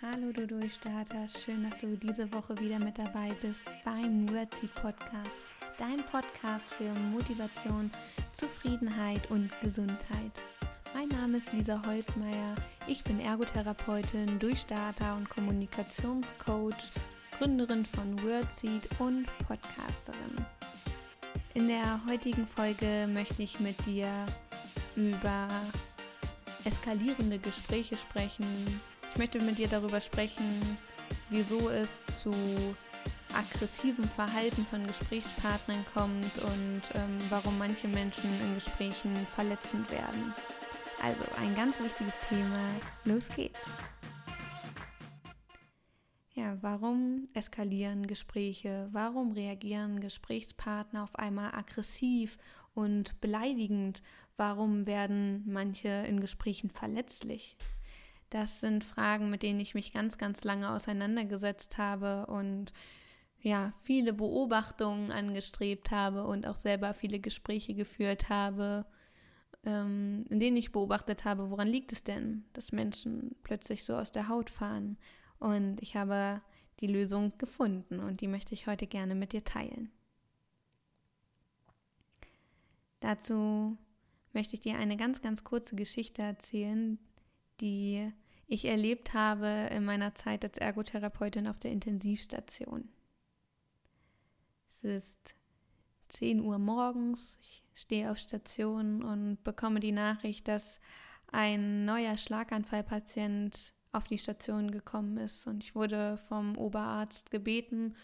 Hallo du Durchstarter, schön, dass du diese Woche wieder mit dabei bist beim Wordseed Podcast, dein Podcast für Motivation, Zufriedenheit und Gesundheit. Mein Name ist Lisa Holtmeier, ich bin Ergotherapeutin, Durchstarter und Kommunikationscoach, Gründerin von Wordseed und Podcasterin. In der heutigen Folge möchte ich mit dir über eskalierende Gespräche sprechen, möchte mit dir darüber sprechen, wieso es zu aggressivem Verhalten von Gesprächspartnern kommt und ähm, warum manche Menschen in Gesprächen verletzend werden. Also ein ganz wichtiges Thema. Los geht's. Ja, warum eskalieren Gespräche? Warum reagieren Gesprächspartner auf einmal aggressiv und beleidigend? Warum werden manche in Gesprächen verletzlich? Das sind Fragen, mit denen ich mich ganz, ganz lange auseinandergesetzt habe und ja, viele Beobachtungen angestrebt habe und auch selber viele Gespräche geführt habe, ähm, in denen ich beobachtet habe, woran liegt es denn, dass Menschen plötzlich so aus der Haut fahren. Und ich habe die Lösung gefunden und die möchte ich heute gerne mit dir teilen. Dazu möchte ich dir eine ganz, ganz kurze Geschichte erzählen, die ich erlebt habe in meiner Zeit als Ergotherapeutin auf der Intensivstation. Es ist 10 Uhr morgens, ich stehe auf Station und bekomme die Nachricht, dass ein neuer Schlaganfallpatient auf die Station gekommen ist und ich wurde vom Oberarzt gebeten,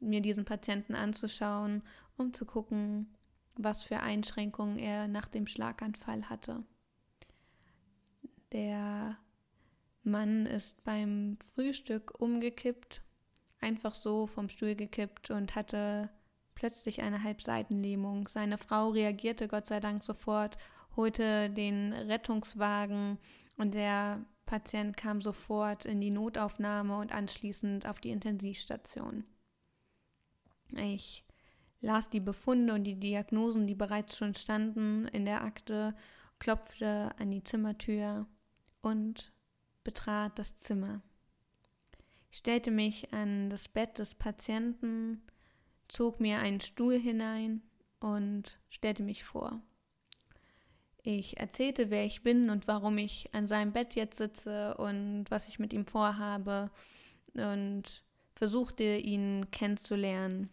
mir diesen Patienten anzuschauen, um zu gucken, was für Einschränkungen er nach dem Schlaganfall hatte. Der Mann ist beim Frühstück umgekippt, einfach so vom Stuhl gekippt und hatte plötzlich eine Halbseitenlähmung. Seine Frau reagierte Gott sei Dank sofort, holte den Rettungswagen und der Patient kam sofort in die Notaufnahme und anschließend auf die Intensivstation. Ich las die Befunde und die Diagnosen, die bereits schon standen in der Akte, klopfte an die Zimmertür und betrat das Zimmer. Ich stellte mich an das Bett des Patienten, zog mir einen Stuhl hinein und stellte mich vor. Ich erzählte, wer ich bin und warum ich an seinem Bett jetzt sitze und was ich mit ihm vorhabe und versuchte ihn kennenzulernen.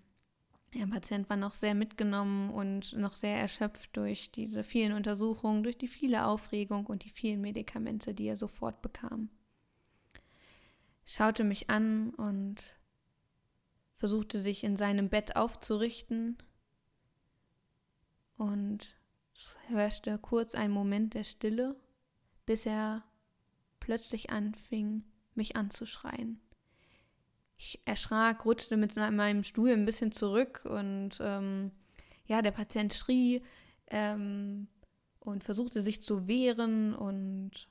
Der Patient war noch sehr mitgenommen und noch sehr erschöpft durch diese vielen Untersuchungen, durch die viele Aufregung und die vielen Medikamente, die er sofort bekam. Schaute mich an und versuchte sich in seinem Bett aufzurichten und es herrschte kurz ein Moment der Stille, bis er plötzlich anfing, mich anzuschreien ich erschrak, rutschte mit meinem Stuhl ein bisschen zurück und ähm, ja, der Patient schrie ähm, und versuchte sich zu wehren und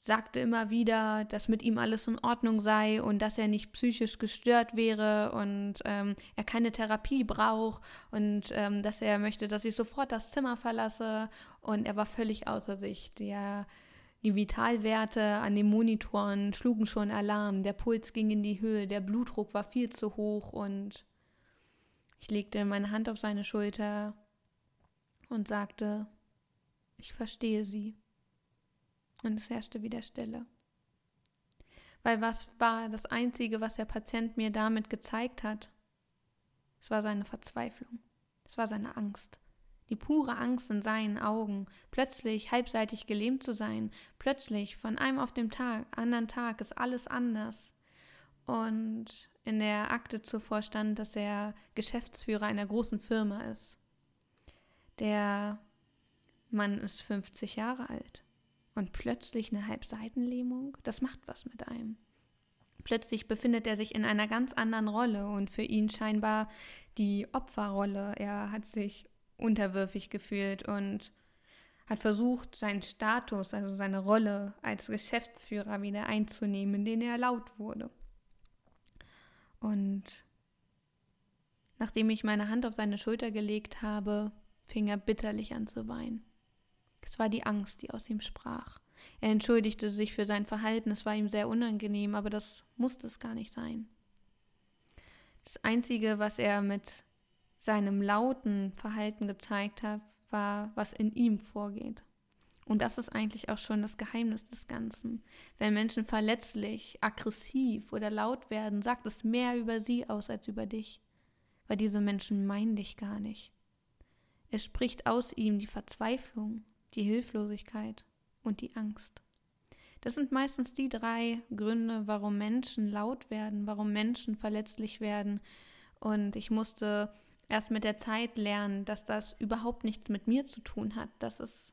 sagte immer wieder, dass mit ihm alles in Ordnung sei und dass er nicht psychisch gestört wäre und ähm, er keine Therapie braucht und ähm, dass er möchte, dass ich sofort das Zimmer verlasse und er war völlig außer sich. Der die Vitalwerte an den Monitoren schlugen schon Alarm, der Puls ging in die Höhe, der Blutdruck war viel zu hoch und ich legte meine Hand auf seine Schulter und sagte, ich verstehe Sie. Und es herrschte wieder Stille. Weil was war das Einzige, was der Patient mir damit gezeigt hat? Es war seine Verzweiflung. Es war seine Angst die pure Angst in seinen Augen, plötzlich halbseitig gelähmt zu sein, plötzlich von einem auf dem Tag, anderen Tag ist alles anders. Und in der Akte zuvor stand, dass er Geschäftsführer einer großen Firma ist. Der Mann ist 50 Jahre alt und plötzlich eine Halbseitenlähmung, das macht was mit einem. Plötzlich befindet er sich in einer ganz anderen Rolle und für ihn scheinbar die Opferrolle. Er hat sich unterwürfig gefühlt und hat versucht, seinen Status, also seine Rolle als Geschäftsführer wieder einzunehmen, in den er laut wurde. Und nachdem ich meine Hand auf seine Schulter gelegt habe, fing er bitterlich an zu weinen. Es war die Angst, die aus ihm sprach. Er entschuldigte sich für sein Verhalten, es war ihm sehr unangenehm, aber das musste es gar nicht sein. Das Einzige, was er mit seinem lauten Verhalten gezeigt hat, war, was in ihm vorgeht. Und das ist eigentlich auch schon das Geheimnis des Ganzen. Wenn Menschen verletzlich, aggressiv oder laut werden, sagt es mehr über sie aus als über dich. Weil diese Menschen meinen dich gar nicht. Es spricht aus ihm die Verzweiflung, die Hilflosigkeit und die Angst. Das sind meistens die drei Gründe, warum Menschen laut werden, warum Menschen verletzlich werden. Und ich musste erst mit der Zeit lernen, dass das überhaupt nichts mit mir zu tun hat, dass es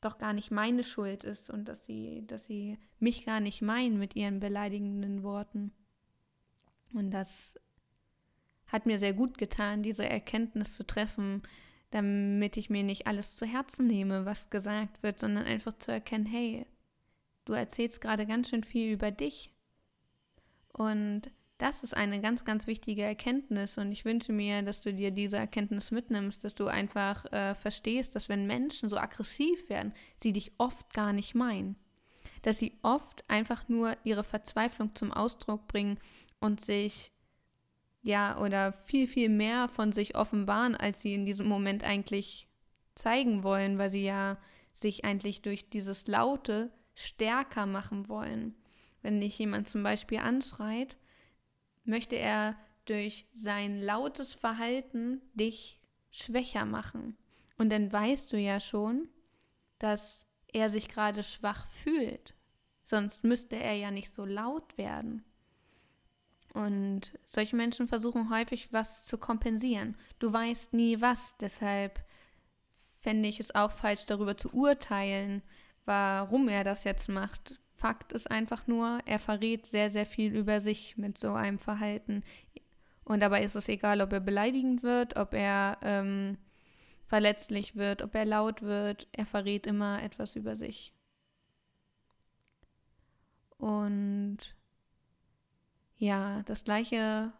doch gar nicht meine Schuld ist und dass sie, dass sie mich gar nicht meinen mit ihren beleidigenden Worten. Und das hat mir sehr gut getan, diese Erkenntnis zu treffen, damit ich mir nicht alles zu Herzen nehme, was gesagt wird, sondern einfach zu erkennen, hey, du erzählst gerade ganz schön viel über dich. Und das ist eine ganz, ganz wichtige Erkenntnis und ich wünsche mir, dass du dir diese Erkenntnis mitnimmst, dass du einfach äh, verstehst, dass wenn Menschen so aggressiv werden, sie dich oft gar nicht meinen. Dass sie oft einfach nur ihre Verzweiflung zum Ausdruck bringen und sich, ja, oder viel, viel mehr von sich offenbaren, als sie in diesem Moment eigentlich zeigen wollen, weil sie ja sich eigentlich durch dieses Laute stärker machen wollen. Wenn dich jemand zum Beispiel anschreit, möchte er durch sein lautes Verhalten dich schwächer machen. Und dann weißt du ja schon, dass er sich gerade schwach fühlt. Sonst müsste er ja nicht so laut werden. Und solche Menschen versuchen häufig was zu kompensieren. Du weißt nie was, deshalb fände ich es auch falsch, darüber zu urteilen, warum er das jetzt macht. Fakt ist einfach nur, er verrät sehr, sehr viel über sich mit so einem Verhalten. Und dabei ist es egal, ob er beleidigend wird, ob er ähm, verletzlich wird, ob er laut wird. Er verrät immer etwas über sich. Und ja, das gleiche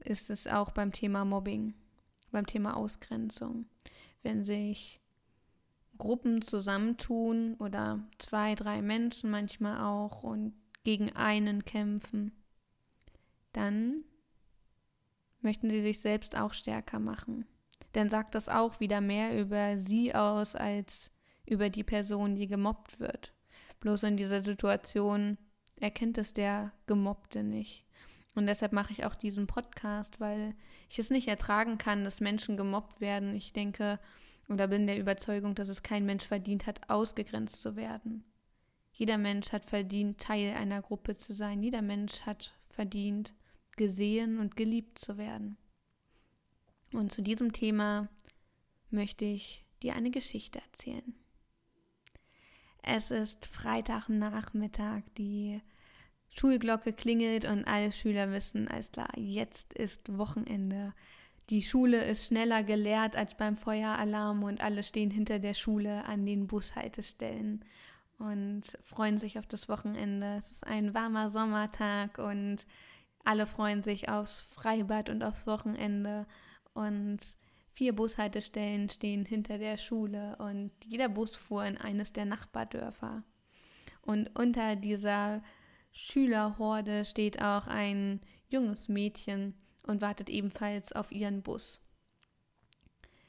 ist es auch beim Thema Mobbing, beim Thema Ausgrenzung. Wenn sich Gruppen zusammentun oder zwei, drei Menschen manchmal auch und gegen einen kämpfen, dann möchten sie sich selbst auch stärker machen. Denn sagt das auch wieder mehr über sie aus als über die Person, die gemobbt wird. Bloß in dieser Situation erkennt es der Gemobbte nicht. Und deshalb mache ich auch diesen Podcast, weil ich es nicht ertragen kann, dass Menschen gemobbt werden. Ich denke, oder bin der Überzeugung, dass es kein Mensch verdient hat, ausgegrenzt zu werden. Jeder Mensch hat verdient, Teil einer Gruppe zu sein. Jeder Mensch hat verdient, gesehen und geliebt zu werden. Und zu diesem Thema möchte ich dir eine Geschichte erzählen. Es ist Freitagnachmittag, die Schulglocke klingelt und alle Schüler wissen, alles klar, jetzt ist Wochenende. Die Schule ist schneller geleert als beim Feueralarm und alle stehen hinter der Schule an den Bushaltestellen und freuen sich auf das Wochenende. Es ist ein warmer Sommertag und alle freuen sich aufs Freibad und aufs Wochenende und vier Bushaltestellen stehen hinter der Schule und jeder Bus fuhr in eines der Nachbardörfer. Und unter dieser Schülerhorde steht auch ein junges Mädchen, und wartet ebenfalls auf ihren Bus.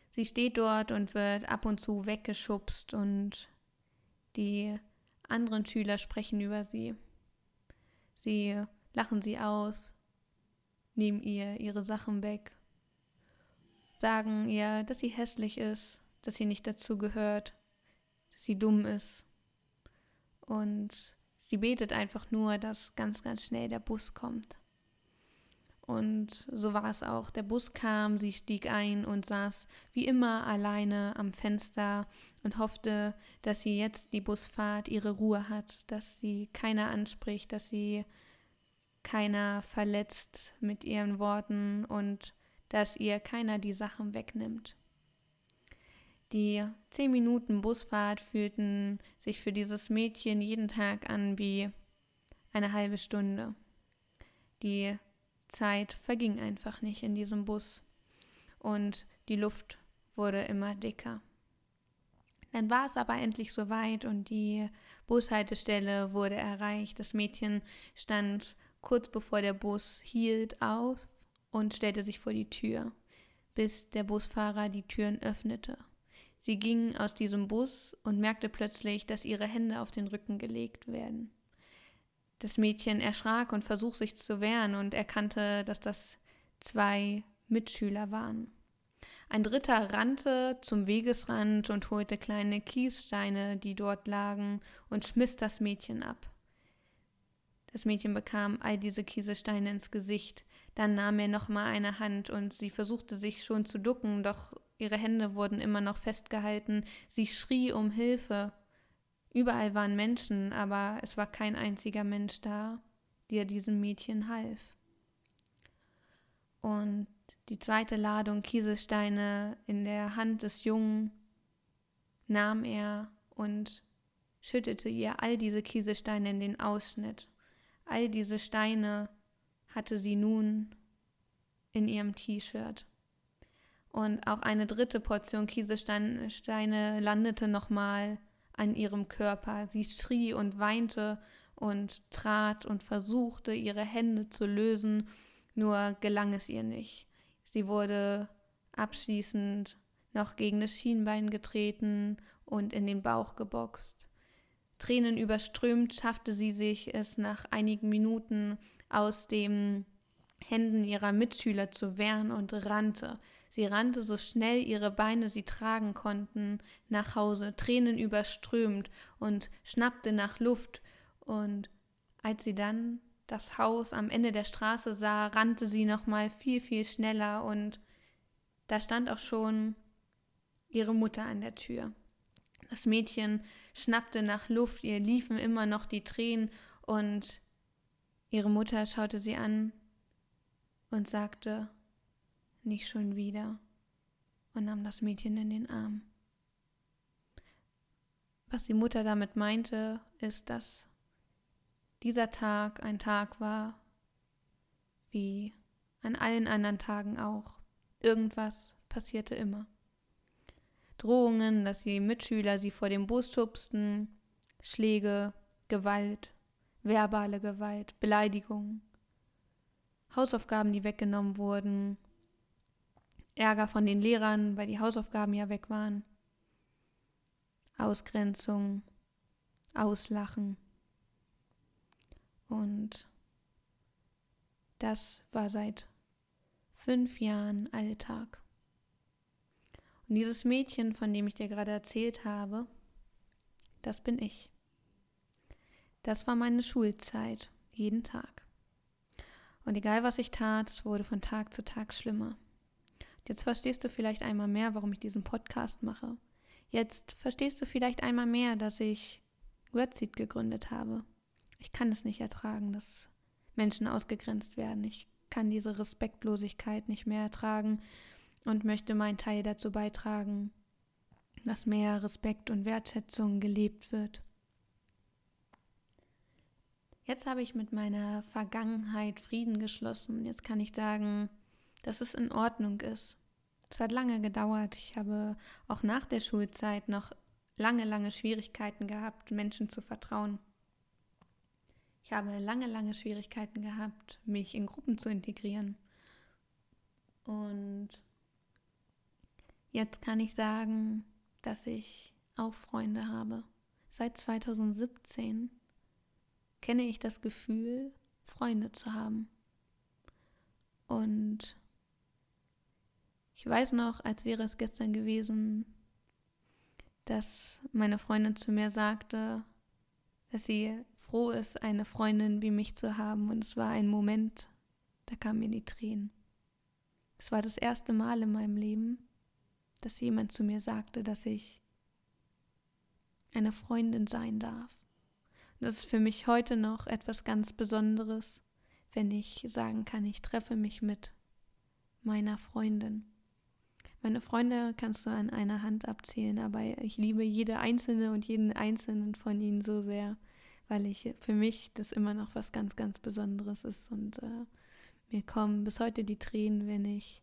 Sie steht dort und wird ab und zu weggeschubst und die anderen Schüler sprechen über sie. Sie lachen sie aus, nehmen ihr ihre Sachen weg, sagen ihr, dass sie hässlich ist, dass sie nicht dazu gehört, dass sie dumm ist. Und sie betet einfach nur, dass ganz, ganz schnell der Bus kommt. Und so war es auch. Der Bus kam, sie stieg ein und saß wie immer alleine am Fenster und hoffte, dass sie jetzt die Busfahrt ihre Ruhe hat, dass sie keiner anspricht, dass sie keiner verletzt mit ihren Worten und dass ihr keiner die Sachen wegnimmt. Die zehn Minuten Busfahrt fühlten sich für dieses Mädchen jeden Tag an wie eine halbe Stunde. Die Zeit verging einfach nicht in diesem Bus und die Luft wurde immer dicker. Dann war es aber endlich soweit und die Bushaltestelle wurde erreicht. Das Mädchen stand kurz bevor der Bus hielt auf und stellte sich vor die Tür, bis der Busfahrer die Türen öffnete. Sie ging aus diesem Bus und merkte plötzlich, dass ihre Hände auf den Rücken gelegt werden. Das Mädchen erschrak und versuchte sich zu wehren und erkannte, dass das zwei Mitschüler waren. Ein dritter rannte zum Wegesrand und holte kleine Kiessteine, die dort lagen, und schmiss das Mädchen ab. Das Mädchen bekam all diese Kieselsteine ins Gesicht. Dann nahm er nochmal eine Hand und sie versuchte sich schon zu ducken, doch ihre Hände wurden immer noch festgehalten. Sie schrie um Hilfe. Überall waren Menschen, aber es war kein einziger Mensch da, der diesem Mädchen half. Und die zweite Ladung Kieselsteine in der Hand des Jungen nahm er und schüttete ihr all diese Kieselsteine in den Ausschnitt. All diese Steine hatte sie nun in ihrem T-Shirt. Und auch eine dritte Portion Kieselsteine landete nochmal an ihrem Körper. Sie schrie und weinte und trat und versuchte, ihre Hände zu lösen, nur gelang es ihr nicht. Sie wurde abschließend noch gegen das Schienbein getreten und in den Bauch geboxt. Tränen überströmt schaffte sie sich es nach einigen Minuten aus den Händen ihrer Mitschüler zu wehren und rannte. Sie rannte so schnell ihre Beine sie tragen konnten nach Hause, Tränen überströmt und schnappte nach Luft. Und als sie dann das Haus am Ende der Straße sah, rannte sie noch mal viel, viel schneller und da stand auch schon ihre Mutter an der Tür. Das Mädchen schnappte nach Luft, ihr liefen immer noch die Tränen und ihre Mutter schaute sie an und sagte, nicht schon wieder und nahm das Mädchen in den Arm. Was die Mutter damit meinte, ist, dass dieser Tag ein Tag war, wie an allen anderen Tagen auch. Irgendwas passierte immer. Drohungen, dass die Mitschüler sie vor dem Bus schubsten, Schläge, Gewalt, verbale Gewalt, Beleidigungen, Hausaufgaben, die weggenommen wurden, Ärger von den Lehrern, weil die Hausaufgaben ja weg waren, Ausgrenzung, Auslachen. Und das war seit fünf Jahren Alltag. Und dieses Mädchen, von dem ich dir gerade erzählt habe, das bin ich. Das war meine Schulzeit, jeden Tag. Und egal was ich tat, es wurde von Tag zu Tag schlimmer. Jetzt verstehst du vielleicht einmal mehr, warum ich diesen Podcast mache. Jetzt verstehst du vielleicht einmal mehr, dass ich Wordseed gegründet habe. Ich kann es nicht ertragen, dass Menschen ausgegrenzt werden. Ich kann diese Respektlosigkeit nicht mehr ertragen und möchte meinen Teil dazu beitragen, dass mehr Respekt und Wertschätzung gelebt wird. Jetzt habe ich mit meiner Vergangenheit Frieden geschlossen. Jetzt kann ich sagen, dass es in Ordnung ist. Es hat lange gedauert. Ich habe auch nach der Schulzeit noch lange, lange Schwierigkeiten gehabt, Menschen zu vertrauen. Ich habe lange, lange Schwierigkeiten gehabt, mich in Gruppen zu integrieren. Und jetzt kann ich sagen, dass ich auch Freunde habe. Seit 2017 kenne ich das Gefühl, Freunde zu haben. Und ich weiß noch, als wäre es gestern gewesen, dass meine Freundin zu mir sagte, dass sie froh ist, eine Freundin wie mich zu haben. Und es war ein Moment, da kamen mir die Tränen. Es war das erste Mal in meinem Leben, dass jemand zu mir sagte, dass ich eine Freundin sein darf. Und das ist für mich heute noch etwas ganz Besonderes, wenn ich sagen kann, ich treffe mich mit meiner Freundin. Meine Freunde kannst du an einer Hand abzählen, aber ich liebe jede einzelne und jeden einzelnen von ihnen so sehr weil ich für mich das immer noch was ganz, ganz Besonderes ist und äh, mir kommen bis heute die Tränen, wenn ich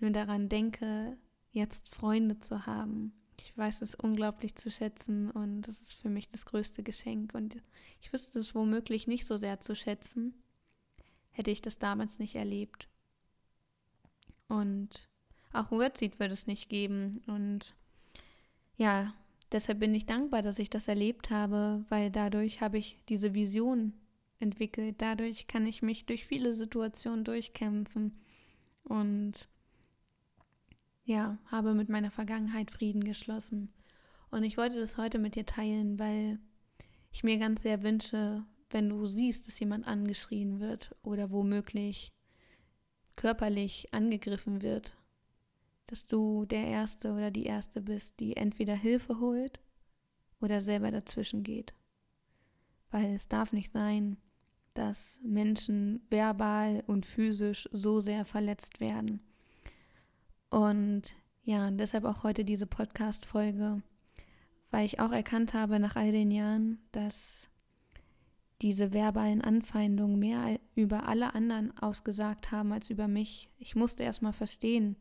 nur daran denke, jetzt Freunde zu haben, Ich weiß es unglaublich zu schätzen und das ist für mich das größte Geschenk. Und ich wüsste es womöglich nicht so sehr zu schätzen, hätte ich das damals nicht erlebt. Und auch Wordseed wird es nicht geben. Und ja, deshalb bin ich dankbar, dass ich das erlebt habe, weil dadurch habe ich diese Vision entwickelt. Dadurch kann ich mich durch viele Situationen durchkämpfen und ja, habe mit meiner Vergangenheit Frieden geschlossen. Und ich wollte das heute mit dir teilen, weil ich mir ganz sehr wünsche, wenn du siehst, dass jemand angeschrien wird oder womöglich körperlich angegriffen wird, dass du der Erste oder die Erste bist, die entweder Hilfe holt oder selber dazwischen geht. Weil es darf nicht sein, dass Menschen verbal und physisch so sehr verletzt werden. Und ja, deshalb auch heute diese Podcast-Folge, weil ich auch erkannt habe nach all den Jahren, dass diese verbalen Anfeindungen mehr über alle anderen ausgesagt haben als über mich. Ich musste erst mal verstehen,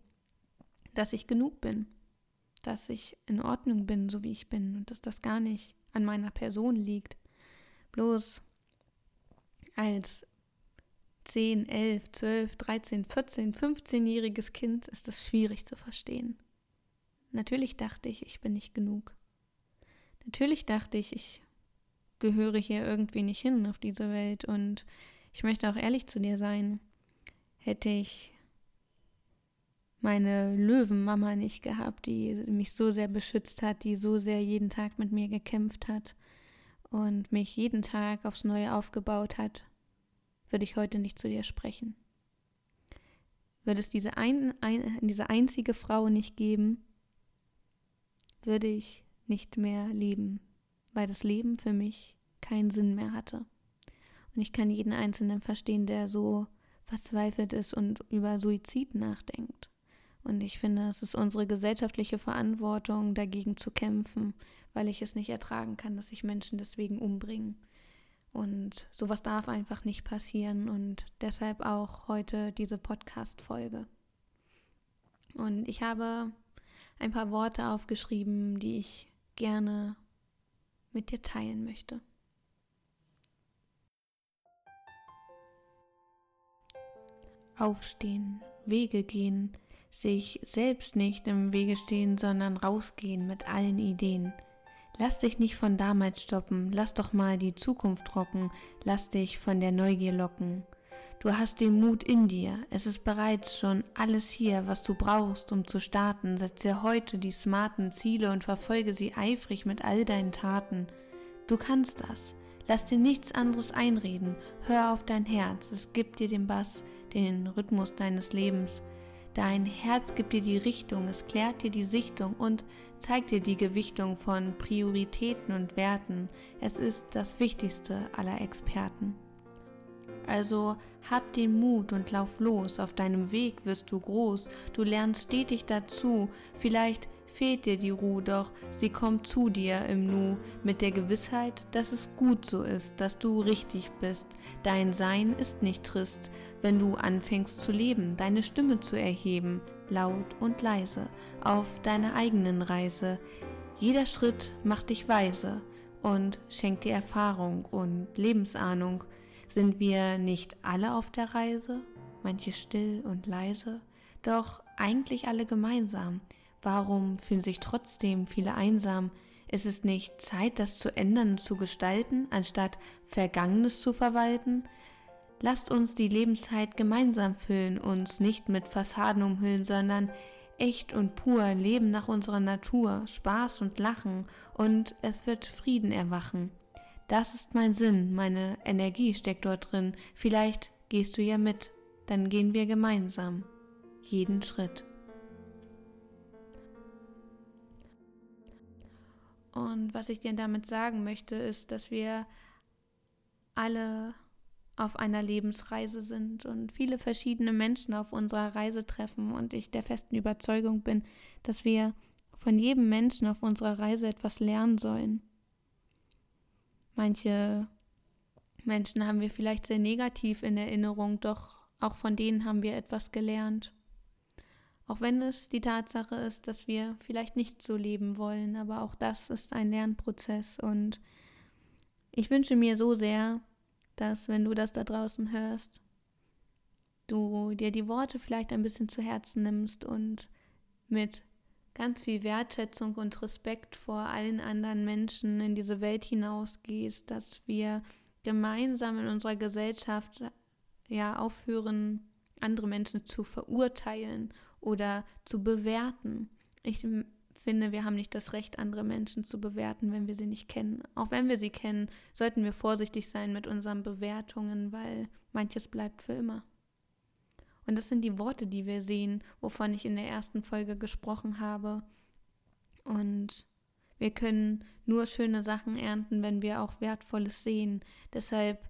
dass ich genug bin, dass ich in Ordnung bin, so wie ich bin und dass das gar nicht an meiner Person liegt. Bloß als 10, 11, 12, 13, 14, 15-jähriges Kind ist das schwierig zu verstehen. Natürlich dachte ich, ich bin nicht genug. Natürlich dachte ich, ich gehöre hier irgendwie nicht hin auf diese Welt und ich möchte auch ehrlich zu dir sein. Hätte ich meine Löwenmama nicht gehabt, die mich so sehr beschützt hat, die so sehr jeden Tag mit mir gekämpft hat und mich jeden Tag aufs Neue aufgebaut hat, würde ich heute nicht zu dir sprechen. Würde es diese, ein, ein, diese einzige Frau nicht geben, würde ich nicht mehr leben, weil das Leben für mich keinen Sinn mehr hatte. Und ich kann jeden Einzelnen verstehen, der so verzweifelt ist und über Suizid nachdenkt. Und ich finde, es ist unsere gesellschaftliche Verantwortung, dagegen zu kämpfen, weil ich es nicht ertragen kann, dass sich Menschen deswegen umbringen. Und sowas darf einfach nicht passieren und deshalb auch heute diese Podcast-Folge. Und ich habe ein paar Worte aufgeschrieben, die ich gerne mit dir teilen möchte. Aufstehen, Wege gehen, sich selbst nicht im Wege stehen, sondern rausgehen mit allen Ideen. Lass dich nicht von damals stoppen, lass doch mal die Zukunft rocken, lass dich von der Neugier locken. Du hast den Mut in dir, es ist bereits schon alles hier, was du brauchst, um zu starten. Setz dir heute die smarten Ziele und verfolge sie eifrig mit all deinen Taten. Du kannst das. Lass dir nichts anderes einreden. Hör auf dein Herz, es gibt dir den Bass, den Rhythmus deines Lebens. Dein Herz gibt dir die Richtung, es klärt dir die Sichtung und zeigt dir die Gewichtung von Prioritäten und Werten. Es ist das Wichtigste aller Experten. Also hab den Mut und lauf los, auf deinem Weg wirst du groß, du lernst stetig dazu, vielleicht fehlt dir die Ruhe, doch sie kommt zu dir im Nu mit der Gewissheit, dass es gut so ist, dass du richtig bist. Dein Sein ist nicht trist, wenn du anfängst zu leben, deine Stimme zu erheben, laut und leise, auf deiner eigenen Reise. Jeder Schritt macht dich weise und schenkt dir Erfahrung und Lebensahnung. Sind wir nicht alle auf der Reise? Manche still und leise, doch eigentlich alle gemeinsam. Warum fühlen sich trotzdem viele einsam? Ist es nicht Zeit, das zu ändern und zu gestalten, anstatt Vergangenes zu verwalten? Lasst uns die Lebenszeit gemeinsam füllen, uns nicht mit Fassaden umhüllen, sondern echt und pur leben nach unserer Natur, Spaß und Lachen und es wird Frieden erwachen. Das ist mein Sinn, meine Energie steckt dort drin. Vielleicht gehst du ja mit, dann gehen wir gemeinsam. Jeden Schritt. Und was ich dir damit sagen möchte, ist, dass wir alle auf einer Lebensreise sind und viele verschiedene Menschen auf unserer Reise treffen und ich der festen Überzeugung bin, dass wir von jedem Menschen auf unserer Reise etwas lernen sollen. Manche Menschen haben wir vielleicht sehr negativ in Erinnerung, doch auch von denen haben wir etwas gelernt. Auch wenn es die Tatsache ist, dass wir vielleicht nicht so leben wollen, aber auch das ist ein Lernprozess. Und ich wünsche mir so sehr, dass wenn du das da draußen hörst, du dir die Worte vielleicht ein bisschen zu Herzen nimmst und mit ganz viel Wertschätzung und Respekt vor allen anderen Menschen in diese Welt hinausgehst, dass wir gemeinsam in unserer Gesellschaft ja aufhören, andere Menschen zu verurteilen oder zu bewerten. Ich finde, wir haben nicht das Recht, andere Menschen zu bewerten, wenn wir sie nicht kennen. Auch wenn wir sie kennen, sollten wir vorsichtig sein mit unseren Bewertungen, weil manches bleibt für immer. Und das sind die Worte, die wir sehen, wovon ich in der ersten Folge gesprochen habe. Und wir können nur schöne Sachen ernten, wenn wir auch Wertvolles sehen. Deshalb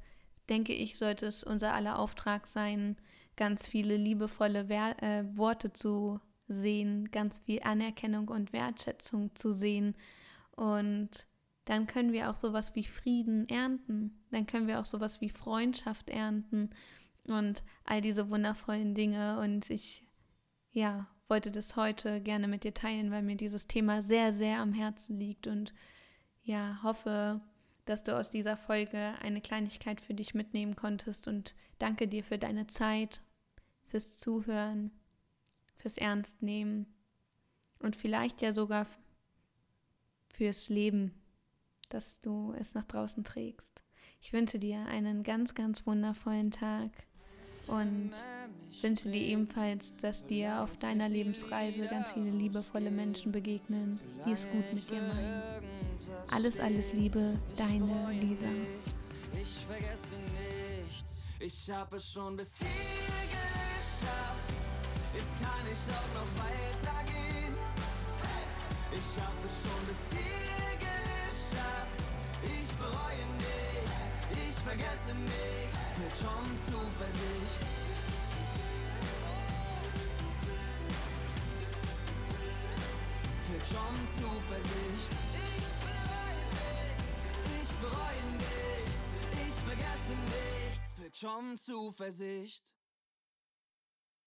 denke ich, sollte es unser aller Auftrag sein, ganz viele liebevolle Wer äh, Worte zu sehen, ganz viel Anerkennung und Wertschätzung zu sehen. Und dann können wir auch sowas wie Frieden ernten. Dann können wir auch sowas wie Freundschaft ernten und all diese wundervollen Dinge. Und ich, ja, wollte das heute gerne mit dir teilen, weil mir dieses Thema sehr, sehr am Herzen liegt und ja, hoffe, dass du aus dieser Folge eine Kleinigkeit für dich mitnehmen konntest und danke dir für deine Zeit, fürs Zuhören, fürs Ernstnehmen und vielleicht ja sogar fürs Leben, dass du es nach draußen trägst. Ich wünsche dir einen ganz, ganz wundervollen Tag und wünsche dir ebenfalls, dass dir auf deiner Lebensreise ganz viele liebevolle Menschen begegnen, die es gut mit dir meinen. Alles, alles Liebe, deine Lisa. Ich vergesse nichts, ich habe es schon bis hier geschafft. Jetzt kann ich auch noch weitergehen. Ich habe es schon bis hier geschafft. Ich bereue nichts, ich vergesse nichts. Für schon Zuversicht. Für schon Zuversicht. Ich bereue nichts, ich vergesse nichts. Für schon Zuversicht.